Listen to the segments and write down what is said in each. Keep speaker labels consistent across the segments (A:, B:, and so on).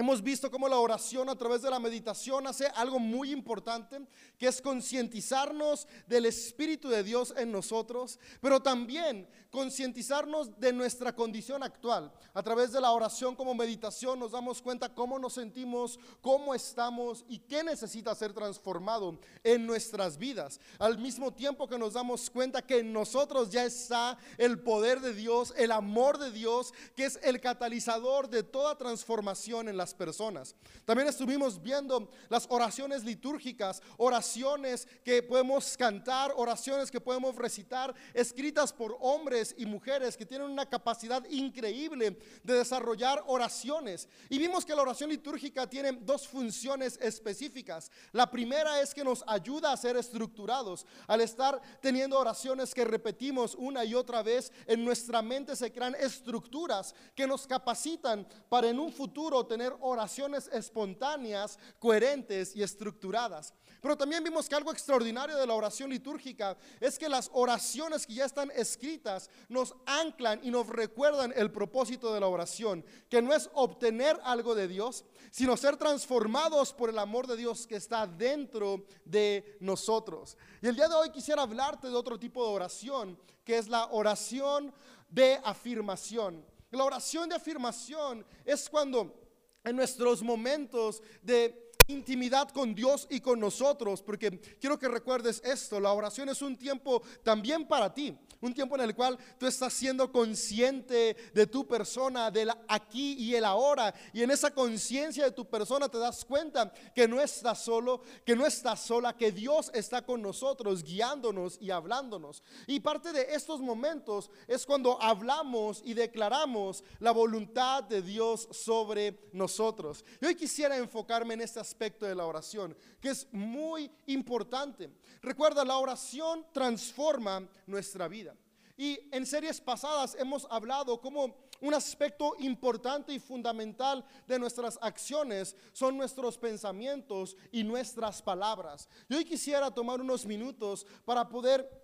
A: Hemos visto cómo la oración a través de la meditación hace algo muy importante, que es concientizarnos del Espíritu de Dios en nosotros, pero también concientizarnos de nuestra condición actual. A través de la oración como meditación nos damos cuenta cómo nos sentimos, cómo estamos y qué necesita ser transformado en nuestras vidas. Al mismo tiempo que nos damos cuenta que en nosotros ya está el poder de Dios, el amor de Dios, que es el catalizador de toda transformación en personas. También estuvimos viendo las oraciones litúrgicas, oraciones que podemos cantar, oraciones que podemos recitar, escritas por hombres y mujeres que tienen una capacidad increíble de desarrollar oraciones. Y vimos que la oración litúrgica tiene dos funciones específicas. La primera es que nos ayuda a ser estructurados. Al estar teniendo oraciones que repetimos una y otra vez, en nuestra mente se crean estructuras que nos capacitan para en un futuro tener oraciones espontáneas, coherentes y estructuradas. Pero también vimos que algo extraordinario de la oración litúrgica es que las oraciones que ya están escritas nos anclan y nos recuerdan el propósito de la oración, que no es obtener algo de Dios, sino ser transformados por el amor de Dios que está dentro de nosotros. Y el día de hoy quisiera hablarte de otro tipo de oración, que es la oración de afirmación. La oración de afirmación es cuando en nuestros momentos de intimidad con Dios y con nosotros, porque quiero que recuerdes esto, la oración es un tiempo también para ti, un tiempo en el cual tú estás siendo consciente de tu persona, del aquí y el ahora, y en esa conciencia de tu persona te das cuenta que no estás solo, que no estás sola, que Dios está con nosotros, guiándonos y hablándonos. Y parte de estos momentos es cuando hablamos y declaramos la voluntad de Dios sobre nosotros. Y hoy quisiera enfocarme en este aspecto de la oración, que es muy importante. Recuerda, la oración transforma nuestra vida. Y en series pasadas hemos hablado como un aspecto importante y fundamental de nuestras acciones son nuestros pensamientos y nuestras palabras. Y hoy quisiera tomar unos minutos para poder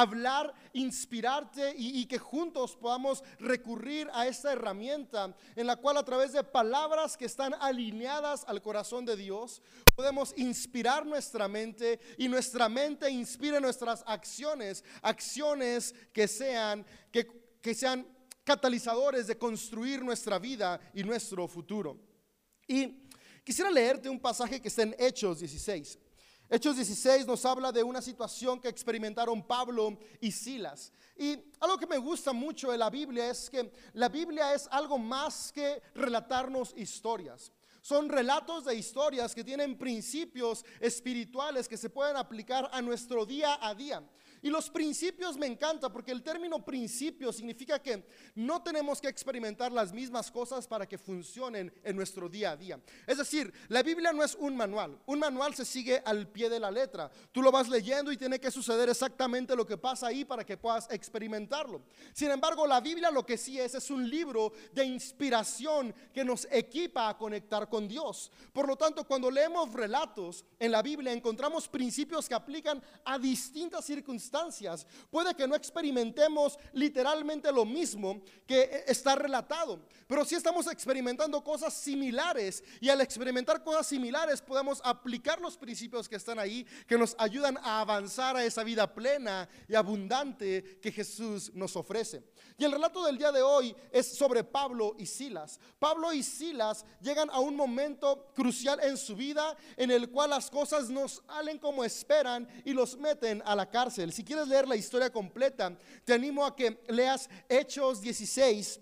A: hablar, inspirarte y, que juntos podamos recurrir a esta herramienta en la cual a través de palabras que están alineadas al corazón de Dios, podemos inspirar nuestra mente y nuestra mente inspire nuestras acciones, acciones que sean, que, que sean catalizadores de construir nuestra vida y nuestro futuro. Y quisiera leerte un pasaje que está en Hechos 16. Hechos 16 nos habla de una situación que experimentaron Pablo y Silas. Y algo que me gusta mucho de la Biblia es que la Biblia es algo más que relatarnos historias. Son relatos de historias que tienen principios espirituales que se pueden aplicar a nuestro día a día. Y los principios me encanta porque el término principio significa que no tenemos que experimentar las mismas cosas para que funcionen en nuestro día a día. Es decir, la Biblia no es un manual. Un manual se sigue al pie de la letra. Tú lo vas leyendo y tiene que suceder exactamente lo que pasa ahí para que puedas experimentarlo. Sin embargo, la Biblia lo que sí es es un libro de inspiración que nos equipa a conectar con Dios. Por lo tanto, cuando leemos relatos en la Biblia encontramos principios que aplican a distintas circunstancias Puede que no experimentemos literalmente lo mismo que está relatado, pero sí estamos experimentando cosas similares y al experimentar cosas similares podemos aplicar los principios que están ahí, que nos ayudan a avanzar a esa vida plena y abundante que Jesús nos ofrece. Y el relato del día de hoy es sobre Pablo y Silas. Pablo y Silas llegan a un momento crucial en su vida en el cual las cosas no salen como esperan y los meten a la cárcel. Si quieres leer la historia completa, te animo a que leas Hechos 16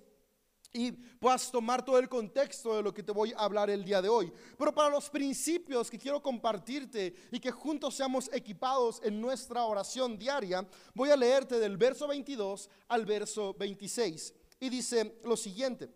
A: y puedas tomar todo el contexto de lo que te voy a hablar el día de hoy. Pero para los principios que quiero compartirte y que juntos seamos equipados en nuestra oración diaria, voy a leerte del verso 22 al verso 26. Y dice lo siguiente.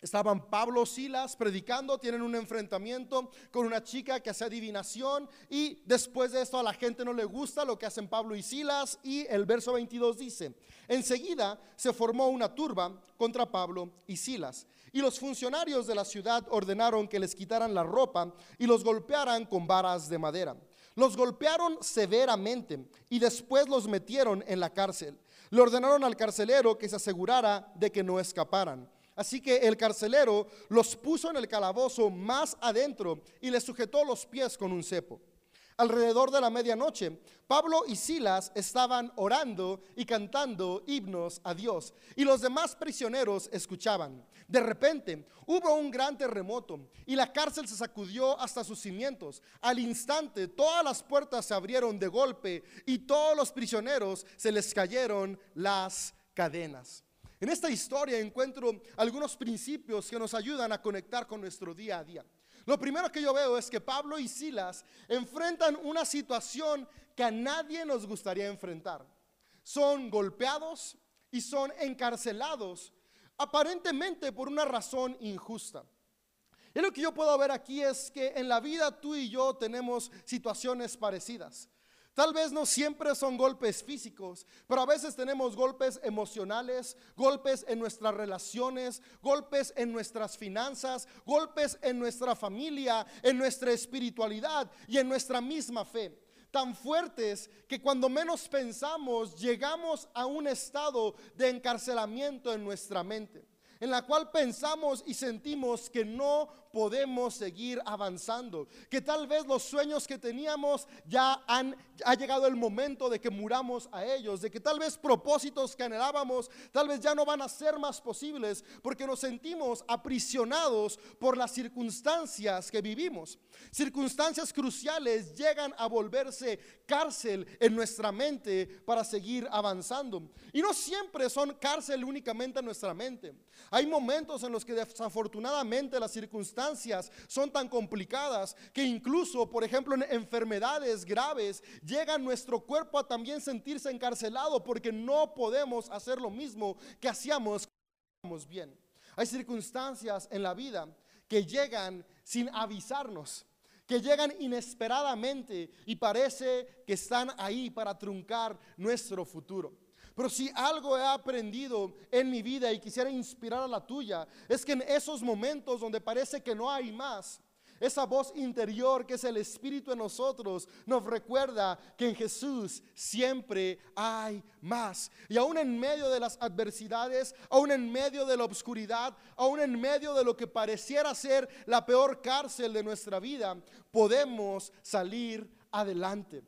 A: Estaban Pablo Silas predicando, tienen un enfrentamiento con una chica que hace adivinación y después de esto a la gente no le gusta lo que hacen Pablo y Silas y el verso 22 dice, enseguida se formó una turba contra Pablo y Silas y los funcionarios de la ciudad ordenaron que les quitaran la ropa y los golpearan con varas de madera. Los golpearon severamente y después los metieron en la cárcel. Le ordenaron al carcelero que se asegurara de que no escaparan. Así que el carcelero los puso en el calabozo más adentro y les sujetó los pies con un cepo. Alrededor de la medianoche, Pablo y Silas estaban orando y cantando himnos a Dios, y los demás prisioneros escuchaban. De repente hubo un gran terremoto y la cárcel se sacudió hasta sus cimientos. Al instante todas las puertas se abrieron de golpe y todos los prisioneros se les cayeron las cadenas. En esta historia encuentro algunos principios que nos ayudan a conectar con nuestro día a día. Lo primero que yo veo es que Pablo y Silas enfrentan una situación que a nadie nos gustaría enfrentar. Son golpeados y son encarcelados aparentemente por una razón injusta. Y lo que yo puedo ver aquí es que en la vida tú y yo tenemos situaciones parecidas. Tal vez no siempre son golpes físicos, pero a veces tenemos golpes emocionales, golpes en nuestras relaciones, golpes en nuestras finanzas, golpes en nuestra familia, en nuestra espiritualidad y en nuestra misma fe. Tan fuertes que cuando menos pensamos llegamos a un estado de encarcelamiento en nuestra mente, en la cual pensamos y sentimos que no podemos seguir avanzando. Que tal vez los sueños que teníamos ya han ha llegado el momento de que muramos a ellos, de que tal vez propósitos que anhelábamos tal vez ya no van a ser más posibles porque nos sentimos aprisionados por las circunstancias que vivimos. Circunstancias cruciales llegan a volverse cárcel en nuestra mente para seguir avanzando. Y no siempre son cárcel únicamente en nuestra mente. Hay momentos en los que desafortunadamente las circunstancias son tan complicadas que incluso, por ejemplo, en enfermedades graves, llega nuestro cuerpo a también sentirse encarcelado porque no podemos hacer lo mismo que hacíamos bien. Hay circunstancias en la vida que llegan sin avisarnos que llegan inesperadamente y parece que están ahí para truncar nuestro futuro. Pero si algo he aprendido en mi vida y quisiera inspirar a la tuya, es que en esos momentos donde parece que no hay más, esa voz interior que es el Espíritu en nosotros nos recuerda que en Jesús siempre hay más. Y aún en medio de las adversidades, aún en medio de la oscuridad, aún en medio de lo que pareciera ser la peor cárcel de nuestra vida, podemos salir adelante.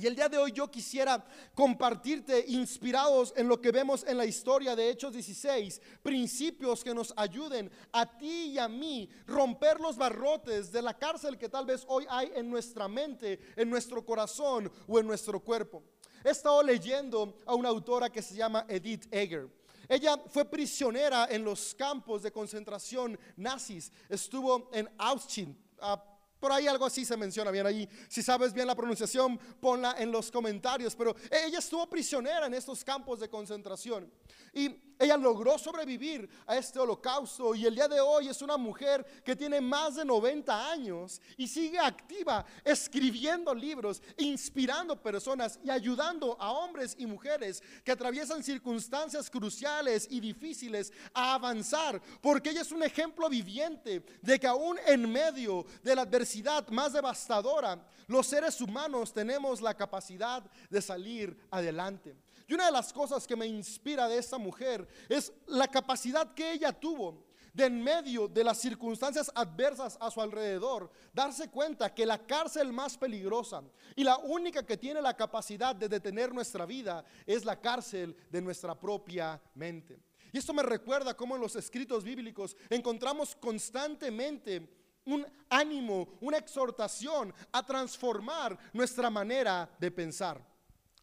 A: Y el día de hoy yo quisiera compartirte, inspirados en lo que vemos en la historia de Hechos 16, principios que nos ayuden a ti y a mí romper los barrotes de la cárcel que tal vez hoy hay en nuestra mente, en nuestro corazón o en nuestro cuerpo. He estado leyendo a una autora que se llama Edith Eger. Ella fue prisionera en los campos de concentración nazis. Estuvo en Auschwitz. Por ahí algo así se menciona bien ahí. Si sabes bien la pronunciación, ponla en los comentarios. Pero ella estuvo prisionera en estos campos de concentración. Y ella logró sobrevivir a este holocausto y el día de hoy es una mujer que tiene más de 90 años y sigue activa escribiendo libros, inspirando personas y ayudando a hombres y mujeres que atraviesan circunstancias cruciales y difíciles a avanzar, porque ella es un ejemplo viviente de que aún en medio de la adversidad más devastadora, los seres humanos tenemos la capacidad de salir adelante. Y una de las cosas que me inspira de esta mujer es la capacidad que ella tuvo de en medio de las circunstancias adversas a su alrededor, darse cuenta que la cárcel más peligrosa y la única que tiene la capacidad de detener nuestra vida es la cárcel de nuestra propia mente. Y esto me recuerda cómo en los escritos bíblicos encontramos constantemente un ánimo, una exhortación a transformar nuestra manera de pensar.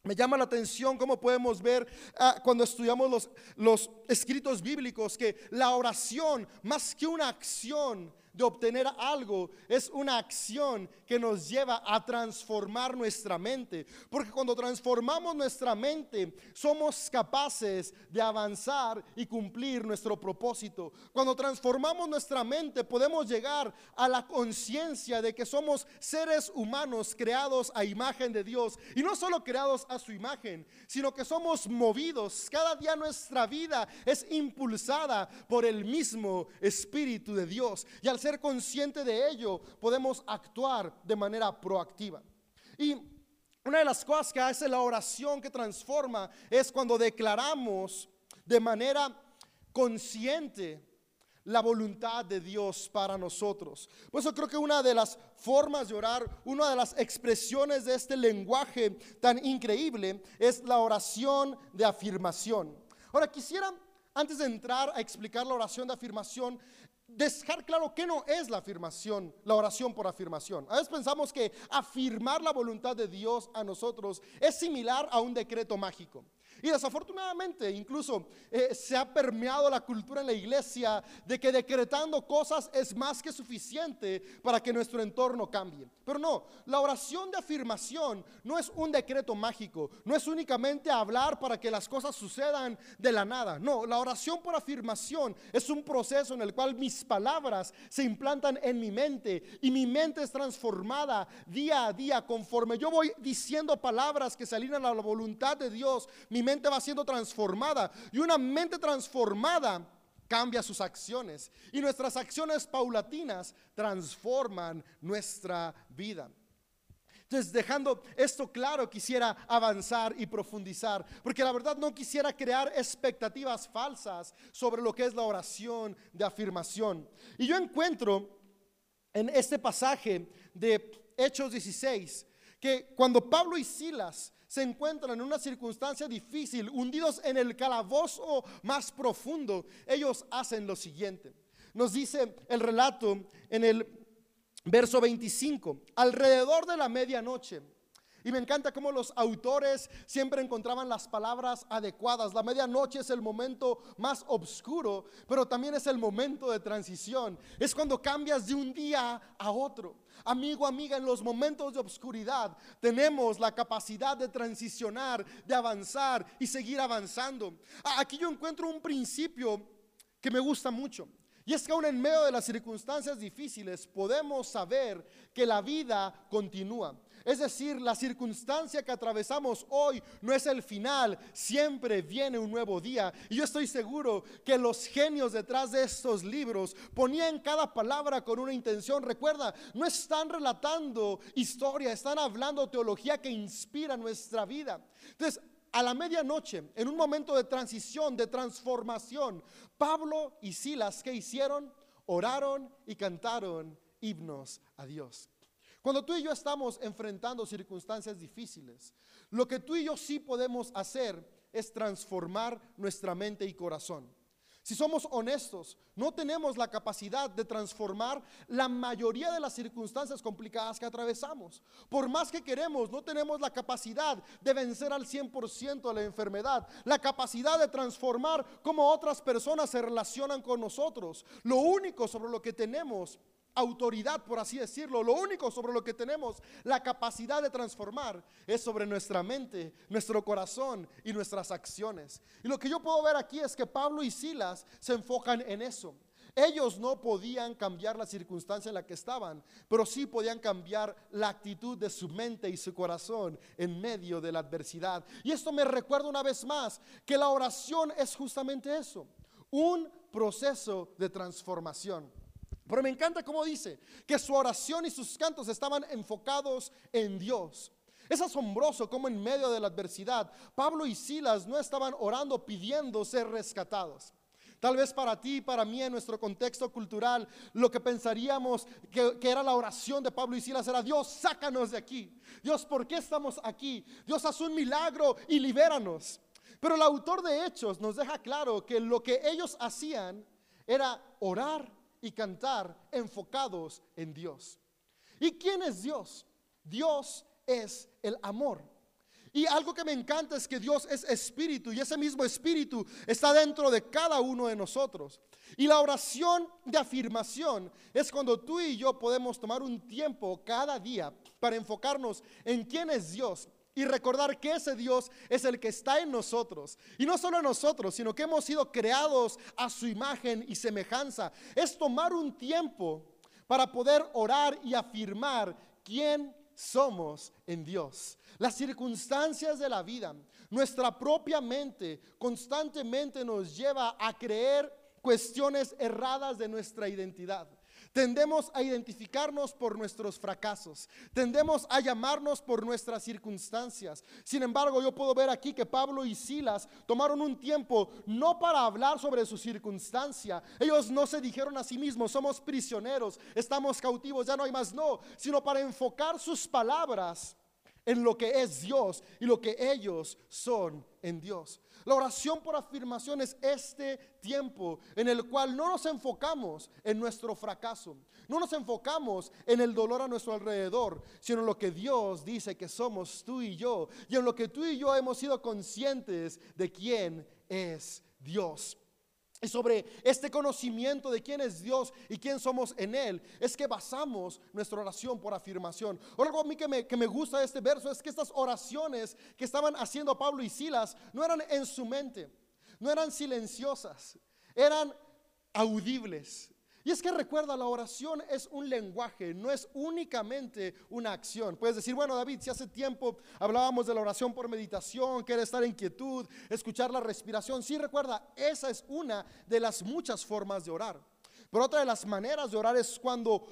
A: Me llama la atención cómo podemos ver ah, cuando estudiamos los, los escritos bíblicos que la oración, más que una acción, de obtener algo es una acción que nos lleva a transformar nuestra mente. Porque cuando transformamos nuestra mente, somos capaces de avanzar y cumplir nuestro propósito. Cuando transformamos nuestra mente, podemos llegar a la conciencia de que somos seres humanos creados a imagen de Dios. Y no solo creados a su imagen, sino que somos movidos. Cada día nuestra vida es impulsada por el mismo Espíritu de Dios. Y al ser consciente de ello, podemos actuar de manera proactiva. Y una de las cosas que hace la oración que transforma es cuando declaramos de manera consciente la voluntad de Dios para nosotros. Por eso creo que una de las formas de orar, una de las expresiones de este lenguaje tan increíble es la oración de afirmación. Ahora quisiera, antes de entrar a explicar la oración de afirmación, dejar claro que no es la afirmación, la oración por afirmación. A veces pensamos que afirmar la voluntad de Dios a nosotros es similar a un decreto mágico. Y desafortunadamente incluso eh, se ha permeado la cultura en la iglesia de que decretando cosas es más que suficiente para que nuestro entorno cambie. Pero no, la oración de afirmación no es un decreto mágico, no es únicamente hablar para que las cosas sucedan de la nada. No, la oración por afirmación es un proceso en el cual mis palabras se implantan en mi mente y mi mente es transformada día a día conforme yo voy diciendo palabras que se alinean a la voluntad de Dios. Mente va siendo transformada y una mente transformada cambia sus acciones y nuestras acciones paulatinas transforman nuestra vida. Entonces, dejando esto claro, quisiera avanzar y profundizar, porque la verdad no quisiera crear expectativas falsas sobre lo que es la oración de afirmación. Y yo encuentro en este pasaje de Hechos 16 que cuando Pablo y Silas se encuentran en una circunstancia difícil, hundidos en el calabozo más profundo, ellos hacen lo siguiente. Nos dice el relato en el verso 25, alrededor de la medianoche. Y me encanta cómo los autores siempre encontraban las palabras adecuadas. La medianoche es el momento más oscuro, pero también es el momento de transición. Es cuando cambias de un día a otro. Amigo, amiga, en los momentos de oscuridad tenemos la capacidad de transicionar, de avanzar y seguir avanzando. Aquí yo encuentro un principio que me gusta mucho. Y es que aún en medio de las circunstancias difíciles podemos saber que la vida continúa. Es decir, la circunstancia que atravesamos hoy no es el final, siempre viene un nuevo día. Y yo estoy seguro que los genios detrás de estos libros ponían cada palabra con una intención. Recuerda, no están relatando historia, están hablando teología que inspira nuestra vida. Entonces, a la medianoche, en un momento de transición, de transformación, Pablo y Silas, ¿qué hicieron? Oraron y cantaron himnos a Dios. Cuando tú y yo estamos enfrentando circunstancias difíciles, lo que tú y yo sí podemos hacer es transformar nuestra mente y corazón. Si somos honestos, no tenemos la capacidad de transformar la mayoría de las circunstancias complicadas que atravesamos. Por más que queremos, no tenemos la capacidad de vencer al 100% la enfermedad, la capacidad de transformar cómo otras personas se relacionan con nosotros. Lo único sobre lo que tenemos autoridad, por así decirlo. Lo único sobre lo que tenemos la capacidad de transformar es sobre nuestra mente, nuestro corazón y nuestras acciones. Y lo que yo puedo ver aquí es que Pablo y Silas se enfocan en eso. Ellos no podían cambiar la circunstancia en la que estaban, pero sí podían cambiar la actitud de su mente y su corazón en medio de la adversidad. Y esto me recuerda una vez más que la oración es justamente eso, un proceso de transformación. Pero me encanta cómo dice que su oración y sus cantos estaban enfocados en Dios. Es asombroso cómo en medio de la adversidad Pablo y Silas no estaban orando pidiendo ser rescatados. Tal vez para ti, para mí, en nuestro contexto cultural, lo que pensaríamos que, que, era la oración de Pablo y Silas era, Dios, sácanos de aquí. Dios, ¿por qué estamos aquí? Dios, haz un milagro y libéranos. Pero el autor de Hechos nos deja claro que lo que ellos hacían era orar y cantar enfocados en Dios. ¿Y quién es Dios? Dios es el amor. Y algo que me encanta es que Dios es espíritu y ese mismo espíritu está dentro de cada uno de nosotros. Y la oración de afirmación es cuando tú y yo podemos tomar un tiempo cada día para enfocarnos en quién es Dios y recordar que ese Dios es el que está en nosotros. Y no solo en nosotros, sino que hemos sido creados a su imagen y semejanza. Es tomar un tiempo para poder orar y afirmar quién somos en Dios. Las circunstancias de la vida, nuestra propia mente constantemente nos lleva a creer cuestiones erradas de nuestra identidad. Tendemos a identificarnos por nuestros fracasos. Tendemos a llamarnos por nuestras circunstancias. Sin embargo, yo puedo ver aquí que Pablo y Silas tomaron un tiempo no para hablar sobre su circunstancia. Ellos no se dijeron a sí mismos, somos prisioneros, estamos cautivos, ya no hay más, no, sino para enfocar sus palabras en lo que es Dios y lo que ellos son en Dios. La oración por afirmación es este tiempo en el cual no nos enfocamos en nuestro fracaso, no nos enfocamos en el dolor a nuestro alrededor, sino en lo que Dios dice que somos tú y yo, y en lo que tú y yo hemos sido conscientes de quién es Dios. Y sobre este conocimiento de quién es Dios y quién somos en Él, es que basamos nuestra oración por afirmación. Algo a mí que me, que me gusta de este verso es que estas oraciones que estaban haciendo Pablo y Silas no eran en su mente, no eran silenciosas, eran audibles. Y es que recuerda, la oración es un lenguaje, no es únicamente una acción. Puedes decir, bueno David, si hace tiempo hablábamos de la oración por meditación, que era estar en quietud, escuchar la respiración. Sí, recuerda, esa es una de las muchas formas de orar. Pero otra de las maneras de orar es cuando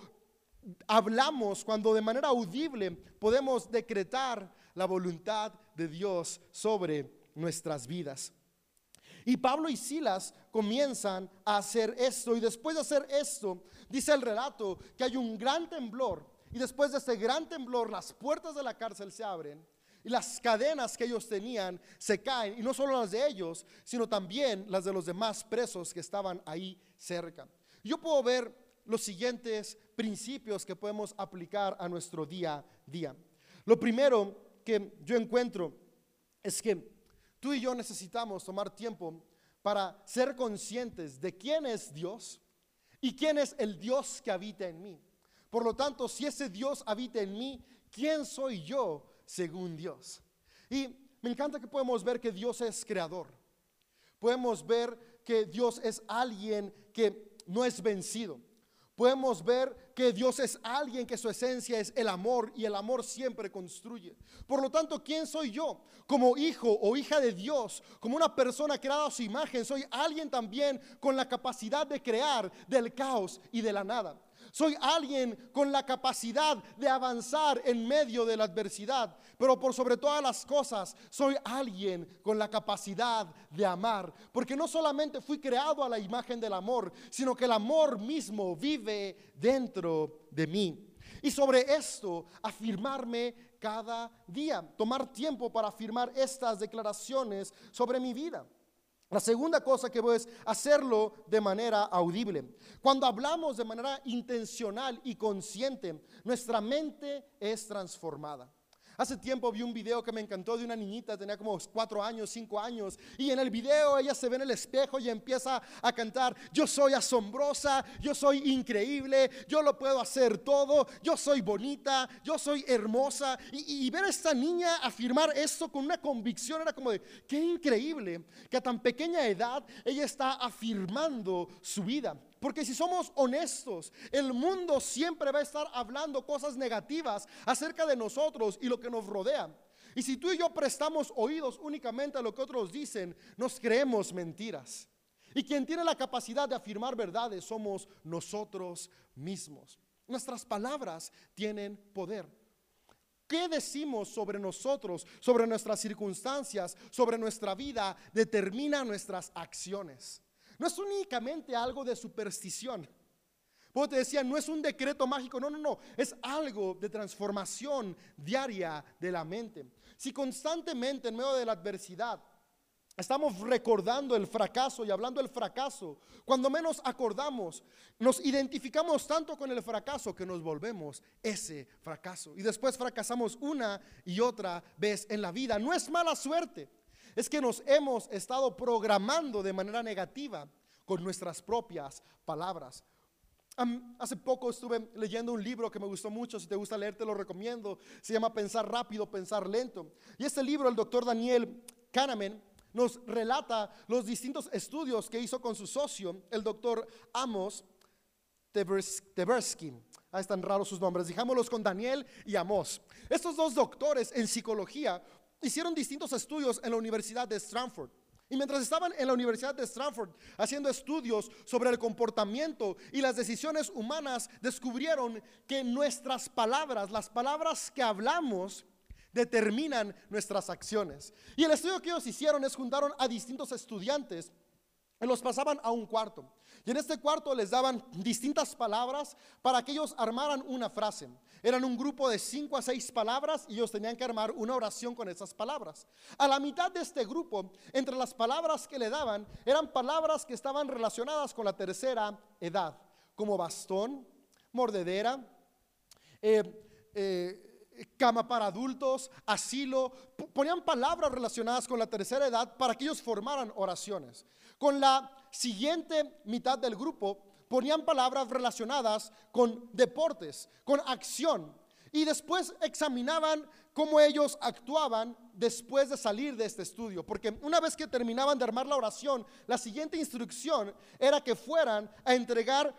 A: hablamos, cuando de manera audible podemos decretar la voluntad de Dios sobre nuestras vidas. Y Pablo y Silas comienzan a hacer esto. Y después de hacer esto, dice el relato que hay un gran temblor. Y después de este gran temblor, las puertas de la cárcel se abren. Y las cadenas que ellos tenían se caen. Y no solo las de ellos, sino también las de los demás presos que estaban ahí cerca. Yo puedo ver los siguientes principios que podemos aplicar a nuestro día a día. Lo primero que yo encuentro es que Tú y yo necesitamos tomar tiempo para ser conscientes de quién es Dios y quién es el Dios que habita en mí. Por lo tanto, si ese Dios habita en mí, ¿quién soy yo según Dios? Y me encanta que podemos ver que Dios es creador. Podemos ver que Dios es alguien que no es vencido. Podemos ver que Dios es alguien que su esencia es el amor y el amor siempre construye. Por lo tanto, ¿quién soy yo? Como hijo o hija de Dios, como una persona creada a su imagen, soy alguien también con la capacidad de crear del caos y de la nada. Soy alguien con la capacidad de avanzar en medio de la adversidad. Pero por sobre todas las cosas, soy alguien con la capacidad de amar. Porque no solamente fui creado a la imagen del amor, sino que el amor mismo vive dentro de mí. Y sobre esto, afirmarme cada día, tomar tiempo para afirmar estas declaraciones sobre mi vida. La segunda cosa que voy es hacerlo de manera audible. Cuando hablamos de manera intencional y consciente, nuestra mente es transformada. Hace tiempo vi un video que me encantó de una niñita, tenía como cuatro años, cinco años, y en el video ella se ve en el espejo y empieza a cantar, yo soy asombrosa, yo soy increíble, yo lo puedo hacer todo, yo soy bonita, yo soy hermosa. Y, ver a esta niña afirmar esto con una convicción era como de, qué increíble que a tan pequeña edad ella está afirmando su vida. Porque si somos honestos, el mundo siempre va a estar hablando cosas negativas acerca de nosotros y lo que nos rodea. Y si tú y yo prestamos oídos únicamente a lo que otros dicen, nos creemos mentiras. Y quien tiene la capacidad de afirmar verdades somos nosotros mismos. Nuestras palabras tienen poder. ¿Qué decimos sobre nosotros, sobre nuestras circunstancias, sobre nuestra vida? Determina nuestras acciones. No es únicamente algo de superstición. Como te decía, no es un decreto mágico, no, no, no, es algo de transformación diaria de la mente. Si constantemente en medio de la adversidad estamos recordando el fracaso y hablando del fracaso, cuando menos acordamos, nos identificamos tanto con el fracaso que nos volvemos ese fracaso. Y después fracasamos una y otra vez en la vida. No es mala suerte es que nos hemos estado programando de manera negativa con nuestras propias palabras. hace poco estuve leyendo un libro que me gustó mucho, si te gusta leer te lo recomiendo, se llama Pensar rápido, pensar lento. Y este libro el doctor Daniel Kahneman nos relata los distintos estudios que hizo con su socio, el doctor Amos Tversky. Ahí están raros sus nombres, dijámoslos con Daniel y Amos. Estos dos doctores en psicología hicieron distintos estudios en la Universidad de Stanford. Y mientras estaban en la Universidad de Stanford haciendo estudios sobre el comportamiento y las decisiones humanas, descubrieron que nuestras palabras, las palabras que hablamos, determinan nuestras acciones. Y el estudio que ellos hicieron es juntaron a distintos estudiantes y los pasaban a un cuarto. Y en este cuarto les daban distintas palabras para que ellos armaran una frase. Eran un grupo de cinco a seis palabras y ellos tenían que armar una oración con esas palabras. A la mitad de este grupo, entre las palabras que le daban, eran palabras que estaban relacionadas con la tercera edad, como bastón, mordedera, eh, eh, cama para adultos, asilo, ponían palabras relacionadas con la tercera edad para que ellos formaran oraciones. Con la siguiente mitad del grupo ponían palabras relacionadas con deportes, con acción. Y después examinaban cómo ellos actuaban después de salir de este estudio. Porque una vez que terminaban de armar la oración, la siguiente instrucción era que fueran a entregar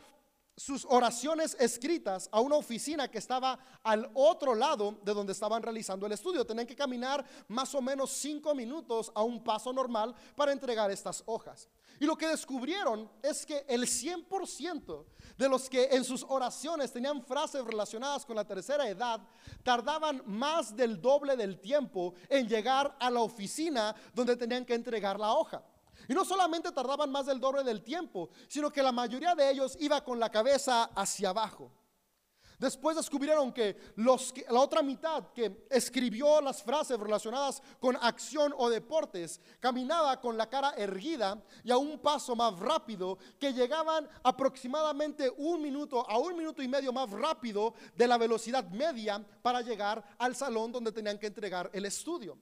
A: sus oraciones escritas a una oficina que estaba al otro lado de donde estaban realizando el estudio. Tenían que caminar más o menos cinco minutos a un paso normal para entregar estas hojas. Y lo que descubrieron es que el 100% de los que en sus oraciones tenían frases relacionadas con la tercera edad, tardaban más del doble del tiempo en llegar a la oficina donde tenían que entregar la hoja. Y no solamente tardaban más del doble del tiempo, sino que la mayoría de ellos iba con la cabeza hacia abajo. Después descubrieron que, los, la otra mitad que escribió las frases relacionadas con acción o deportes caminaba con la cara erguida y a un paso más rápido que llegaban aproximadamente un minuto a un minuto y medio más rápido de la velocidad media para llegar al salón donde tenían que entregar el estudio.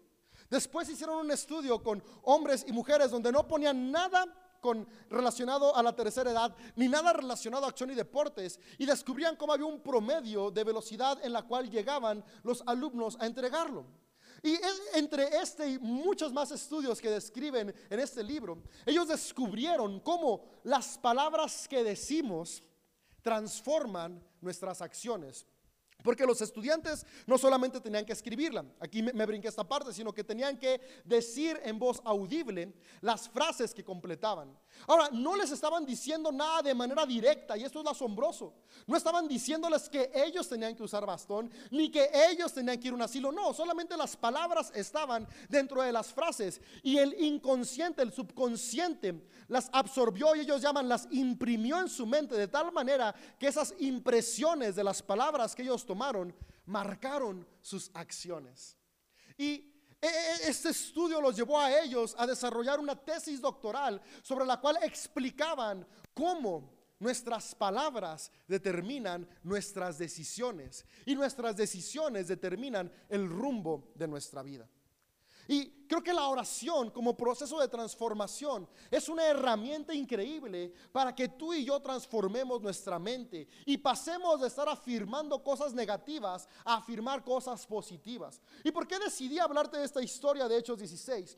A: Después hicieron un estudio con hombres y mujeres donde no ponían nada con, relacionado a la tercera edad, ni nada relacionado a acción y deportes, y descubrían cómo había un promedio de velocidad en la cual llegaban los alumnos a entregarlo. Y entre este y muchos más estudios que describen en este libro, ellos descubrieron cómo las palabras que decimos transforman nuestras acciones. Porque los estudiantes no solamente tenían que escribirla, aquí me, brinqué esta parte, sino que tenían que decir en voz audible las frases que completaban. Ahora, no les estaban diciendo nada de manera directa, y esto es asombroso. No estaban diciéndoles que ellos tenían que usar bastón, ni que ellos tenían que ir a un asilo. No, solamente las palabras estaban dentro de las frases. Y el inconsciente, el subconsciente, las absorbió y ellos llaman, las imprimió en su mente de tal manera que esas impresiones de las palabras que ellos tomaron marcaron sus acciones. Y este estudio los llevó a ellos a desarrollar una tesis doctoral sobre la cual explicaban cómo nuestras palabras determinan nuestras decisiones y nuestras decisiones determinan el rumbo de nuestra vida. Y creo que la oración como proceso de transformación es una herramienta increíble para que tú y yo transformemos nuestra mente y pasemos de estar afirmando cosas negativas a afirmar cosas positivas. ¿Y por qué decidí hablarte de esta historia de Hechos 16?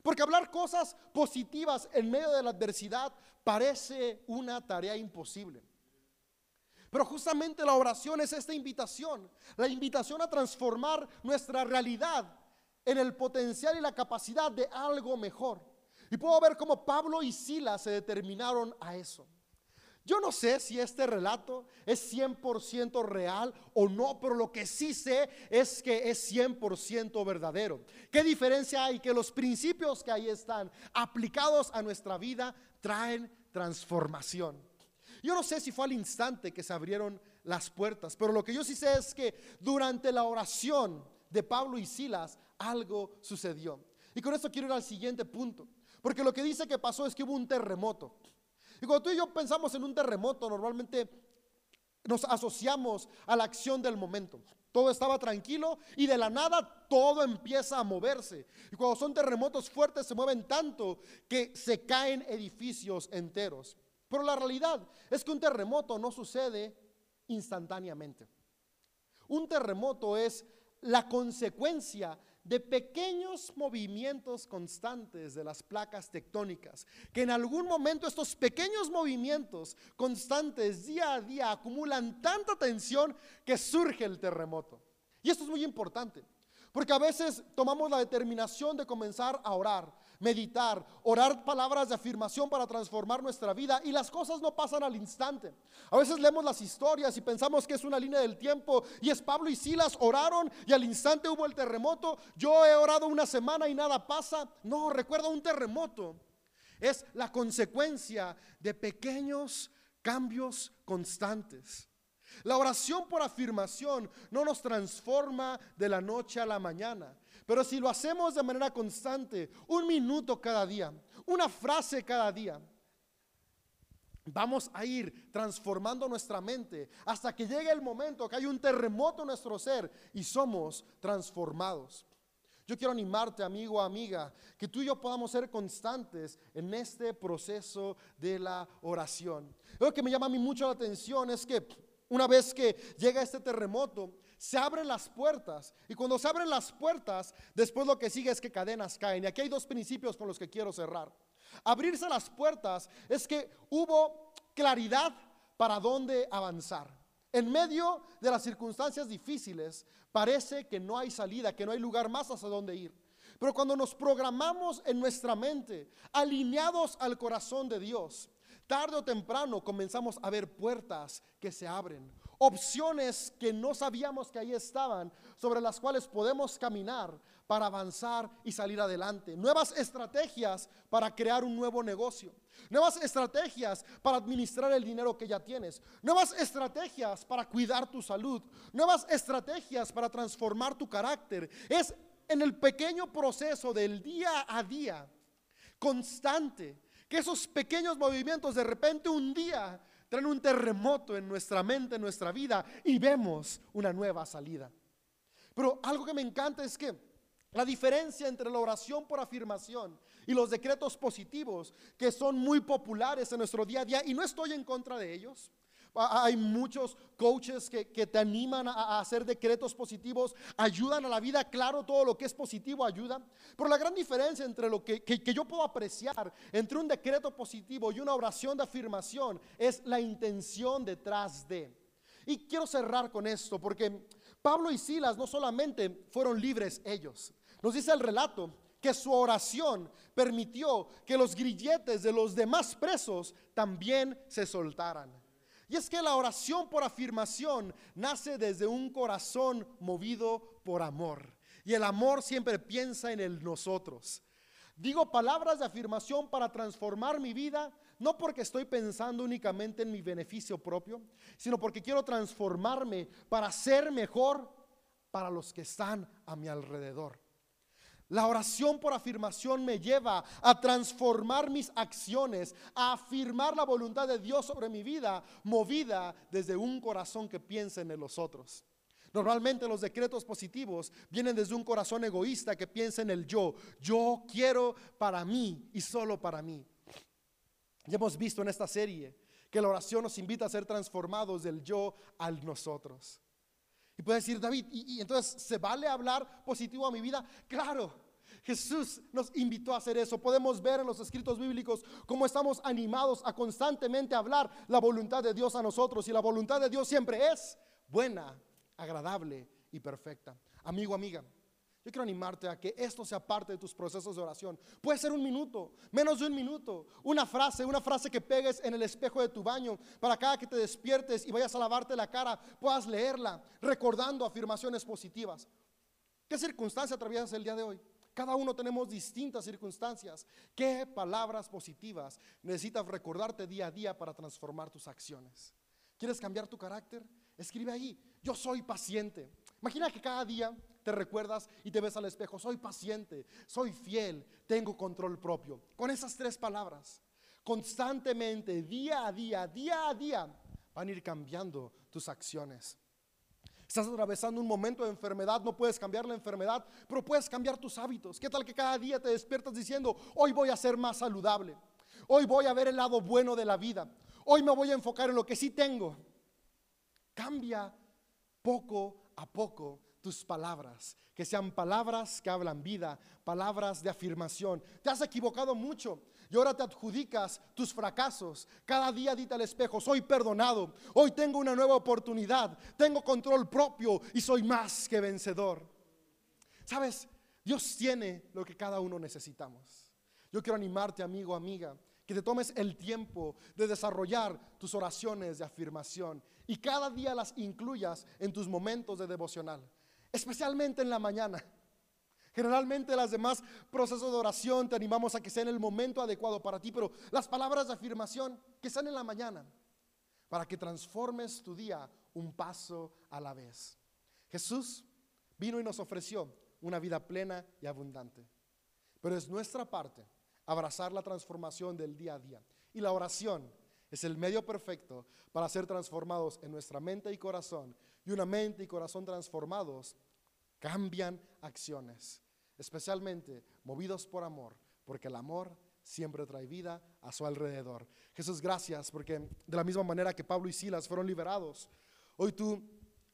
A: Porque hablar cosas positivas en medio de la adversidad parece una tarea imposible. Pero justamente la oración es esta invitación, la invitación a transformar nuestra realidad en el potencial y la capacidad de algo mejor. Y puedo ver cómo Pablo y Silas se determinaron a eso. Yo no sé si este relato es 100% real o no, pero lo que sí sé es que es 100% verdadero. ¿Qué diferencia hay? Que los principios que ahí están aplicados a nuestra vida traen transformación. Yo no sé si fue al instante que se abrieron las puertas, pero lo que yo sí sé es que durante la oración de Pablo y Silas algo sucedió. Y con esto quiero ir al siguiente punto. Porque lo que dice que pasó es que hubo un terremoto. Y cuando tú y yo pensamos en un terremoto, normalmente nos asociamos a la acción del momento. Todo estaba tranquilo y de la nada todo empieza a moverse. Y cuando son terremotos fuertes se mueven tanto que se caen edificios enteros. Pero la realidad es que un terremoto no sucede instantáneamente. Un terremoto es la consecuencia de pequeños movimientos constantes de las placas tectónicas, que en algún momento estos pequeños movimientos constantes día a día acumulan tanta tensión que surge el terremoto. Y esto es muy importante, Porque a veces tomamos la determinación de comenzar a orar, meditar, orar palabras de afirmación para transformar nuestra vida y las cosas no pasan al instante. A veces leemos las historias y pensamos que es una línea del tiempo y es Pablo y Silas oraron y al instante hubo el terremoto. Yo he orado una semana y nada pasa. No, recuerda un terremoto. Es la consecuencia de pequeños cambios constantes. La oración por afirmación no nos transforma de la noche a la mañana, pero si lo hacemos de manera constante, un minuto cada día, una frase cada día, vamos a ir transformando nuestra mente hasta que llegue el momento que hay un terremoto en nuestro ser y somos transformados. Yo quiero animarte, amigo amiga, que tú y yo podamos ser constantes en este proceso de la oración. Lo que me llama a mí mucho la atención es que una vez que llega este terremoto, se abren las puertas. Y cuando se abren las puertas, después lo que sigue es que cadenas caen. Y aquí hay dos principios con los que quiero cerrar. Abrirse las puertas es que hubo claridad para dónde avanzar. En medio de las circunstancias difíciles, parece que no hay salida, que no hay lugar más hacia dónde ir. Pero cuando nos programamos en nuestra mente, alineados al corazón de Dios, Tarde o temprano comenzamos a ver puertas que se abren, opciones que no sabíamos que ahí estaban, sobre las cuales podemos caminar para avanzar y salir adelante. Nuevas estrategias para crear un nuevo negocio. Nuevas estrategias para administrar el dinero que ya tienes. Nuevas estrategias para cuidar tu salud. Nuevas estrategias para transformar tu carácter. Es en el pequeño proceso del día a día, constante, que esos pequeños movimientos de repente un día traen un terremoto en nuestra mente, en nuestra vida y vemos una nueva salida. Pero algo que me encanta es que la diferencia entre la oración por afirmación y los decretos positivos, que son muy populares en nuestro día a día, y no estoy en contra de ellos, hay muchos coaches que, te animan a, hacer decretos positivos, ayudan a la vida, claro, todo lo que es positivo ayuda. Pero la gran diferencia entre lo que, que yo puedo apreciar entre un decreto positivo y una oración de afirmación es la intención detrás de. Y quiero cerrar con esto porque Pablo y Silas no solamente fueron libres ellos, nos dice el relato que su oración permitió que los grilletes de los demás presos también se soltaran. Y es que la oración por afirmación nace desde un corazón movido por amor. Y el amor siempre piensa en el nosotros. Digo palabras de afirmación para transformar mi vida, no porque estoy pensando únicamente en mi beneficio propio, sino porque quiero transformarme para ser mejor para los que están a mi alrededor. La oración por afirmación me lleva a transformar mis acciones, a afirmar la voluntad de Dios sobre mi vida, movida desde un corazón que piensa en los otros. Normalmente los decretos positivos vienen desde un corazón egoísta que piensa en el yo. Yo quiero para mí y solo para mí. Ya hemos visto en esta serie que la oración nos invita a ser transformados del yo al nosotros. Y puede decir, David, ¿y, entonces se vale hablar positivo a mi vida? Claro, Jesús nos invitó a hacer eso. Podemos ver en los escritos bíblicos cómo estamos animados a constantemente hablar la voluntad de Dios a nosotros. Y la voluntad de Dios siempre es buena, agradable y perfecta. Amigo, amiga, yo quiero animarte a que esto sea parte de tus procesos de oración. Puede ser un minuto, menos de un minuto, una frase, una frase que pegues en el espejo de tu baño para cada que te despiertes y vayas a lavarte la cara, puedas leerla recordando afirmaciones positivas. ¿Qué circunstancia atraviesas el día de hoy? Cada uno tenemos distintas circunstancias. ¿Qué palabras positivas necesitas recordarte día a día para transformar tus acciones? ¿Quieres cambiar tu carácter? Escribe ahí, yo soy paciente. Imagina que cada día te recuerdas y te ves al espejo, soy paciente, soy fiel, tengo control propio. Con esas tres palabras, constantemente, día a día, día a día, van a ir cambiando tus acciones. Estás atravesando un momento de enfermedad, no puedes cambiar la enfermedad, pero puedes cambiar tus hábitos. ¿Qué tal que cada día te despiertas diciendo, hoy voy a ser más saludable? Hoy voy a ver el lado bueno de la vida. Hoy me voy a enfocar en lo que sí tengo. Cambia poco a poco tus palabras, que sean palabras que hablan vida, palabras de afirmación. Te has equivocado mucho y ahora te adjudicas tus fracasos. Cada día dite al espejo, soy perdonado, hoy tengo una nueva oportunidad, tengo control propio y soy más que vencedor. sabes, Dios tiene lo que cada uno necesitamos. Yo quiero animarte, amigo, amiga, que te tomes el tiempo de desarrollar tus oraciones de afirmación y cada día las incluyas en tus momentos de devocional, especialmente en la mañana. Generalmente las demás procesos de oración te animamos a que sea en el momento adecuado para ti, pero las palabras de afirmación que sean en la mañana, para que transformes tu día un paso a la vez. Jesús vino y nos ofreció una vida plena y abundante, pero es nuestra parte abrazar la transformación del día a día. Y la oración es el medio perfecto para ser transformados en nuestra mente y corazón. Y una mente y corazón transformados cambian acciones especialmente movidos por amor, porque el amor siempre trae vida a su alrededor. Jesús, gracias, porque de la misma manera que Pablo y Silas fueron liberados, hoy tú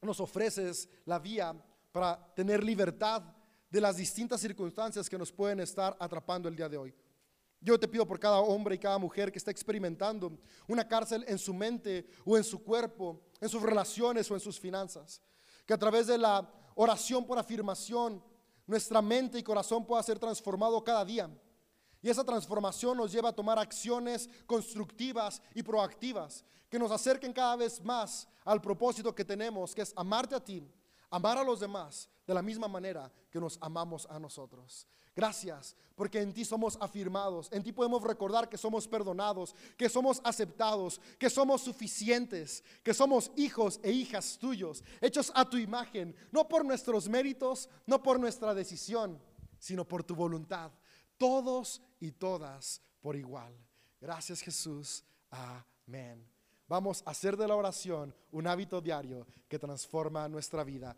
A: nos ofreces la vía para tener libertad de las distintas circunstancias que nos pueden estar atrapando el día de hoy. Yo te pido por cada hombre y cada mujer que está experimentando una cárcel en su mente o en su cuerpo, en sus relaciones o en sus finanzas, que a través de la oración por afirmación, nuestra mente y corazón pueda ser transformado cada día. Y esa transformación nos lleva a tomar acciones constructivas y proactivas que nos acerquen cada vez más al propósito que tenemos, que es amarte a ti, amar a los demás de la misma manera que nos amamos a nosotros. Gracias, porque en ti somos afirmados, en ti podemos recordar que somos perdonados, que somos aceptados, que somos suficientes, que somos hijos e hijas tuyos, hechos a tu imagen, no por nuestros méritos, no por nuestra decisión, sino por tu voluntad, todos y todas por igual. Gracias Jesús, amén. Vamos a hacer de la oración un hábito diario que transforma nuestra vida.